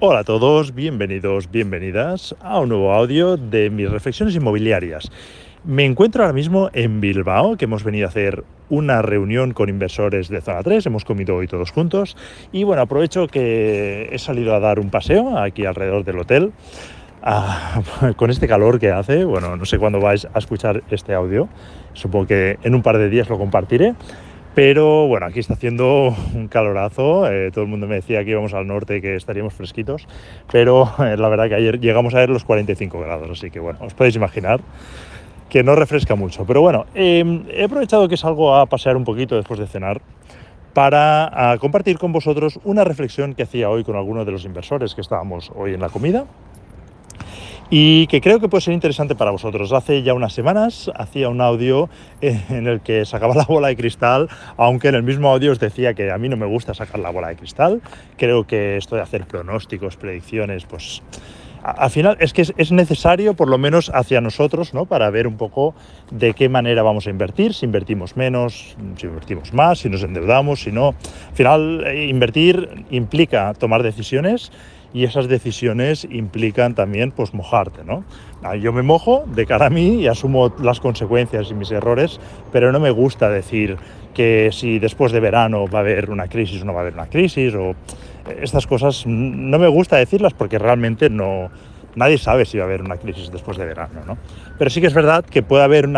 Hola a todos, bienvenidos, bienvenidas a un nuevo audio de mis reflexiones inmobiliarias. Me encuentro ahora mismo en Bilbao, que hemos venido a hacer una reunión con inversores de zona 3, hemos comido hoy todos juntos y bueno, aprovecho que he salido a dar un paseo aquí alrededor del hotel. Con este calor que hace, bueno, no sé cuándo vais a escuchar este audio, supongo que en un par de días lo compartiré, pero bueno, aquí está haciendo un calorazo. Eh, todo el mundo me decía que íbamos al norte que estaríamos fresquitos. Pero eh, la verdad que ayer llegamos a ver los 45 grados. Así que bueno, os podéis imaginar que no refresca mucho. Pero bueno, em, he aprovechado que salgo a pasear un poquito después de cenar para compartir con vosotros una reflexión que hacía hoy con algunos de los inversores que estábamos hoy en la comida y que creo que puede ser interesante para vosotros. Hace ya unas semanas hacía un audio en el que sacaba la bola de cristal, aunque en el mismo audio os decía que a mí no me gusta sacar la bola de cristal. Creo que esto de hacer pronósticos, predicciones, pues al final es que es, necesario, por lo menos hacia nosotros, ¿no? para ver un poco de qué manera vamos a invertir, si invertimos menos, si invertimos más, si nos endeudamos, si no. Al final, eh, invertir implica tomar decisiones y esas decisiones implican también pues mojarte, ¿no? Ah, yo me mojo de cara a mí y asumo las consecuencias y mis errores, pero no me gusta decir que si después de verano va a haber una crisis o no va a haber una crisis o estas cosas no me gusta decirlas porque realmente no nadie sabe si va a haber una crisis después de verano, ¿no? Pero sí que es verdad que puede haber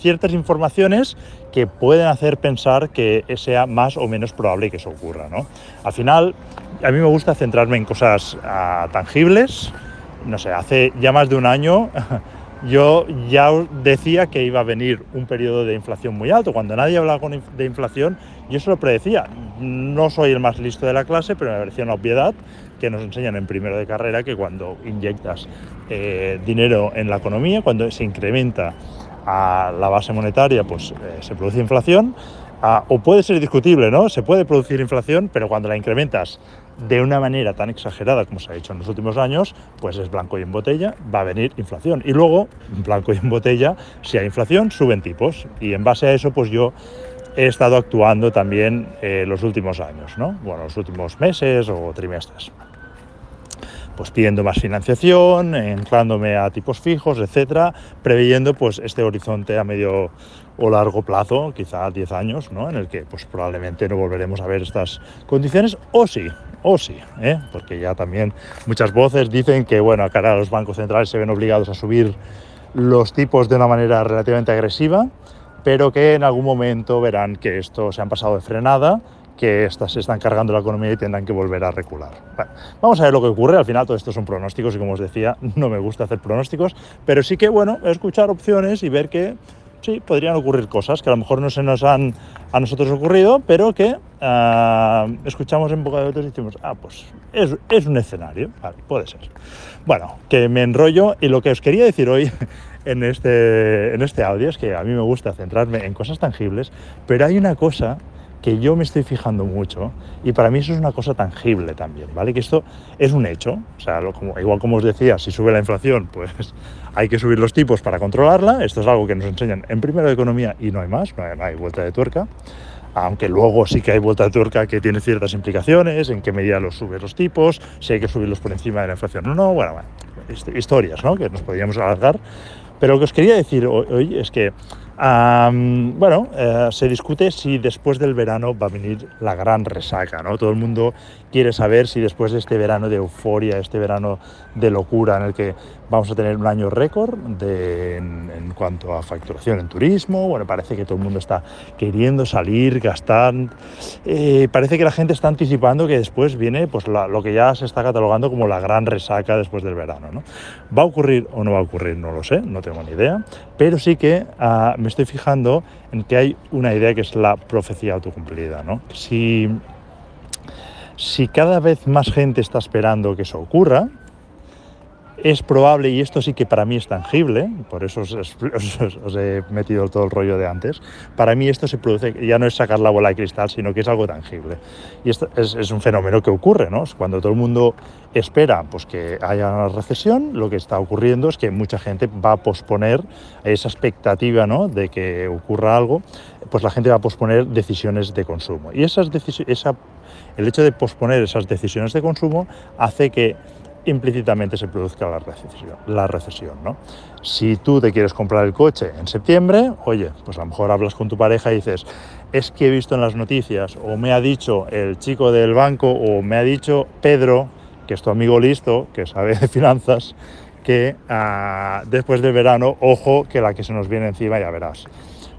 ciertas informaciones que pueden hacer pensar que sea más o menos probable que eso ocurra, ¿no? Al final, a mí me gusta centrarme en cosas ah, tangibles. No sé, hace ya más de un año yo ya decía que iba a venir un periodo de inflación muy alto. Cuando nadie hablaba de inflación, yo se lo predecía. No soy el más listo de la clase, pero me parecía una obviedad que nos enseñan en primero de carrera que cuando inyectas eh, dinero en la economía, cuando se incrementa a la base monetaria, pues eh, se produce inflación. Ah, o puede ser discutible, ¿no? Se puede producir inflación, pero cuando la incrementas de una manera tan exagerada como se ha hecho en los últimos años, pues es blanco y en botella, va a venir inflación. Y luego, blanco y en botella, si hay inflación, suben tipos. Y en base a eso, pues yo he estado actuando también eh, los últimos años, ¿no? Bueno, los últimos meses o trimestres. Pues pidiendo más financiación, anclándome a tipos fijos, etcétera, preveyendo pues este horizonte a medio o largo plazo, quizá 10 años, ¿no? en el que pues, probablemente no volveremos a ver estas condiciones, o sí, o sí, ¿eh? porque ya también muchas voces dicen que bueno, cara los bancos centrales se ven obligados a subir los tipos de una manera relativamente agresiva, pero que en algún momento verán que esto se han pasado de frenada, que estas se están cargando la economía y tendrán que volver a recular. vamos a ver lo que ocurre. Al final todo esto son pronósticos y como os decía, no me gusta hacer pronósticos, pero sí que bueno, escuchar opciones y ver que sí, podrían ocurrir cosas que a lo mejor no se nos han a nosotros ocurrido, pero que ah, escuchamos en boca de otros y decimos, ah, pues es, es un escenario, vale, puede ser. Bueno, que me enrollo y lo que os quería decir hoy en este, en este audio es que a mí me gusta centrarme en cosas tangibles, pero hay una cosa que yo me estoy fijando mucho y para mí eso es una cosa tangible también, ¿vale? Que esto es un hecho, o sea, como, igual como os decía, si sube la inflación, pues hay que subir los tipos para controlarla, esto es algo que nos enseñan en primero de economía y no hay más, no hay, vuelta de tuerca, aunque luego sí que hay vuelta de tuerca que tiene ciertas implicaciones, en qué medida los subes los tipos, si hay que subirlos por encima de la inflación o no, bueno, bueno, historias, ¿no? Que nos podríamos alargar, pero lo que os quería decir hoy es que bueno, eh, se discute si después del verano va a venir la gran resaca, ¿no? Todo el mundo quiere saber si después de este verano de euforia, este verano de locura en el que vamos a tener un año récord en, cuanto a facturación en turismo, bueno, parece que todo el mundo está queriendo salir, gastar, eh, parece que la gente está anticipando que después viene pues, lo que ya se está catalogando como la gran resaca después del verano, ¿no? ¿Va a ocurrir o no va a ocurrir? No lo sé, no tengo ni idea, pero sí que uh, me estoy fijando en que hay una idea que es la profecía autocumplida. ¿no? Si, si cada vez más gente está esperando que eso ocurra, es probable, y esto sí que para mí es tangible, por eso os, he metido todo el rollo de antes, para mí esto se produce, ya no es sacar la bola de cristal, sino que es algo tangible. Y es, un fenómeno que ocurre, ¿no? Cuando todo el mundo espera pues, que haya una recesión, lo que está ocurriendo es que mucha gente va a posponer esa expectativa ¿no? de que ocurra algo, pues la gente va a posponer decisiones de consumo. Y el hecho de posponer esas decisiones de consumo hace que implícitamente se produzca la recesión. La recesión ¿no? Si tú te quieres comprar el coche en septiembre, oye, pues a lo mejor hablas con tu pareja y dices, es que he visto en las noticias, o me ha dicho el chico del banco, o me ha dicho Pedro, que es tu amigo listo, que sabe de finanzas, que ah, después del verano, ojo, que la que se nos viene encima ya verás.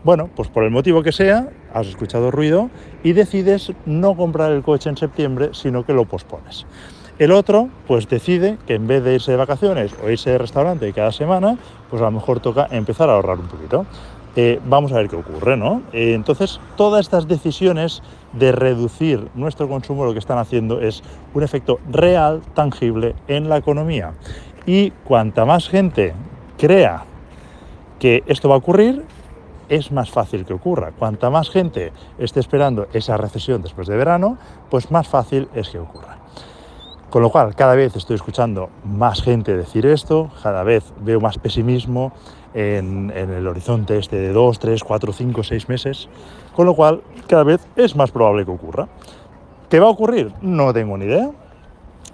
Bueno, pues por el motivo que sea, has escuchado ruido y decides no comprar el coche en septiembre, sino que lo pospones. El otro, pues decide que en vez de irse de vacaciones o irse de restaurante cada semana, pues a lo mejor toca empezar a ahorrar un poquito. Eh, vamos a ver qué ocurre, ¿no? Eh, entonces, todas estas decisiones de reducir nuestro consumo lo que están haciendo es un efecto real, tangible en la economía. Y cuanta más gente crea que esto va a ocurrir, es más fácil que ocurra. Cuanta más gente esté esperando esa recesión después de verano, pues más fácil es que ocurra. Con lo cual, cada vez estoy escuchando más gente decir esto, cada vez veo más pesimismo en, el horizonte este de 2, 3, 4, 5, 6 meses, con lo cual cada vez es más probable que ocurra. ¿Qué va a ocurrir? No tengo ni idea.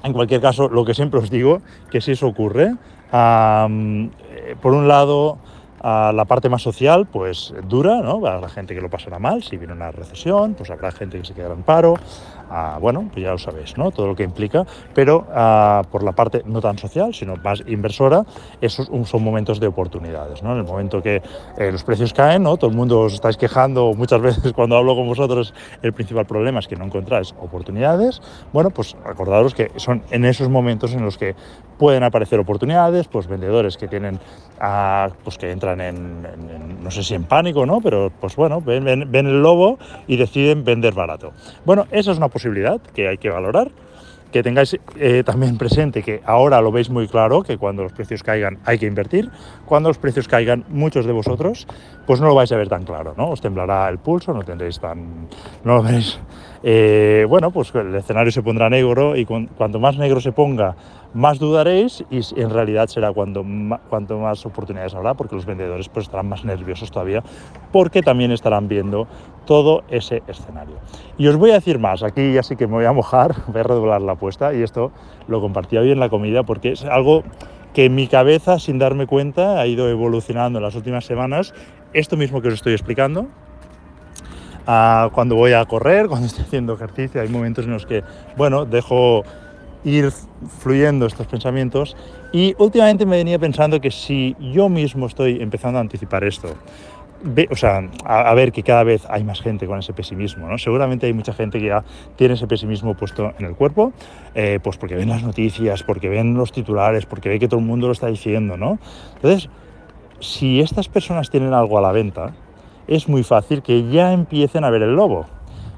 En cualquier caso, lo que siempre os digo, que si eso ocurre, eh, por un lado, a la parte más social, pues dura, ¿no? Habrá la gente que lo pasará mal, si viene una recesión, pues habrá gente que se quedará en paro, bueno, pues ya lo sabéis, ¿no? Todo lo que implica, pero por la parte no tan social, sino más inversora, esos son momentos de oportunidades, ¿no? En el momento que eh, los precios caen, ¿no? Todo el mundo os estáis quejando muchas veces cuando hablo con vosotros, el principal problema es que no encontráis oportunidades. Bueno, pues acordaros que son en esos momentos en los que pueden aparecer oportunidades, pues vendedores que tienen, pues que entran en, no sé si en pánico, ¿no? Pero pues bueno, ven, ven el lobo y deciden vender barato. Bueno, esa es una que hay que valorar. Que tengáis eh, también presente que ahora lo veis muy claro, que cuando los precios caigan hay que invertir. Cuando los precios caigan, muchos de vosotros, pues no lo vais a ver tan claro, ¿no? Os temblará el pulso, no tendréis tan... no lo veréis... Eh, bueno, pues el escenario se pondrá negro y cuanto más negro se ponga, más dudaréis y en realidad será cuando cuanto más oportunidades habrá porque los vendedores pues estarán más nerviosos todavía porque también estarán viendo todo ese escenario. Y os voy a decir más, aquí ya sí que me voy a mojar, voy a redoblar la apuesta y esto lo compartí hoy en la comida porque es algo que en mi cabeza sin darme cuenta ha ido evolucionando en las últimas semanas, esto mismo que os estoy explicando, ah, cuando voy a correr, cuando estoy haciendo ejercicio, hay momentos en los que, bueno, dejo ir fluyendo estos pensamientos. Y últimamente me venía pensando que si yo mismo estoy empezando a anticipar esto, o sea, a, ver que cada vez hay más gente con ese pesimismo, ¿no? Seguramente hay mucha gente que ya tiene ese pesimismo puesto en el cuerpo, eh, pues porque ven las noticias, porque ven los titulares, porque ve que todo el mundo lo está diciendo, ¿no? Entonces, si estas personas tienen algo a la venta, es muy fácil que ya empiecen a ver el lobo.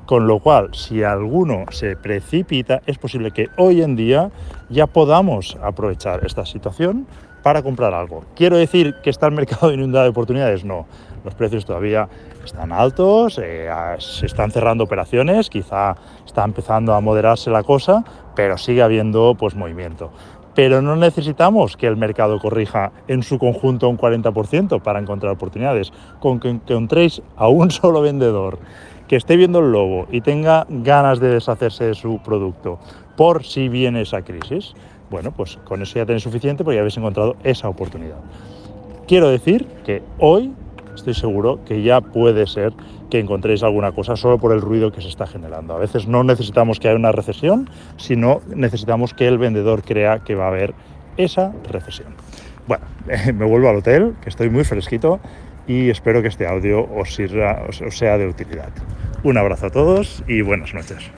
Con lo cual, si alguno se precipita, es posible que hoy en día ya podamos aprovechar esta situación para comprar algo. ¿Quiero decir que está el mercado inundado de oportunidades? No. Los precios todavía están altos, eh, se están cerrando operaciones, quizá está empezando a moderarse la cosa, pero sigue habiendo pues, movimiento. Pero no necesitamos que el mercado corrija en su conjunto un 40% para encontrar oportunidades. Con que encontréis a un solo vendedor que esté viendo el lobo y tenga ganas de deshacerse de su producto por si viene esa crisis, bueno, pues con eso ya tenéis suficiente porque ya habéis encontrado esa oportunidad. Quiero decir que hoy estoy seguro que ya puede ser que encontréis alguna cosa solo por el ruido que se está generando. A veces no necesitamos que haya una recesión, sino necesitamos que el vendedor crea que va a haber esa recesión. Bueno, me vuelvo al hotel, que estoy muy fresquito y espero que este audio os, sirva, os sea de utilidad. Un abrazo a todos y buenas noches.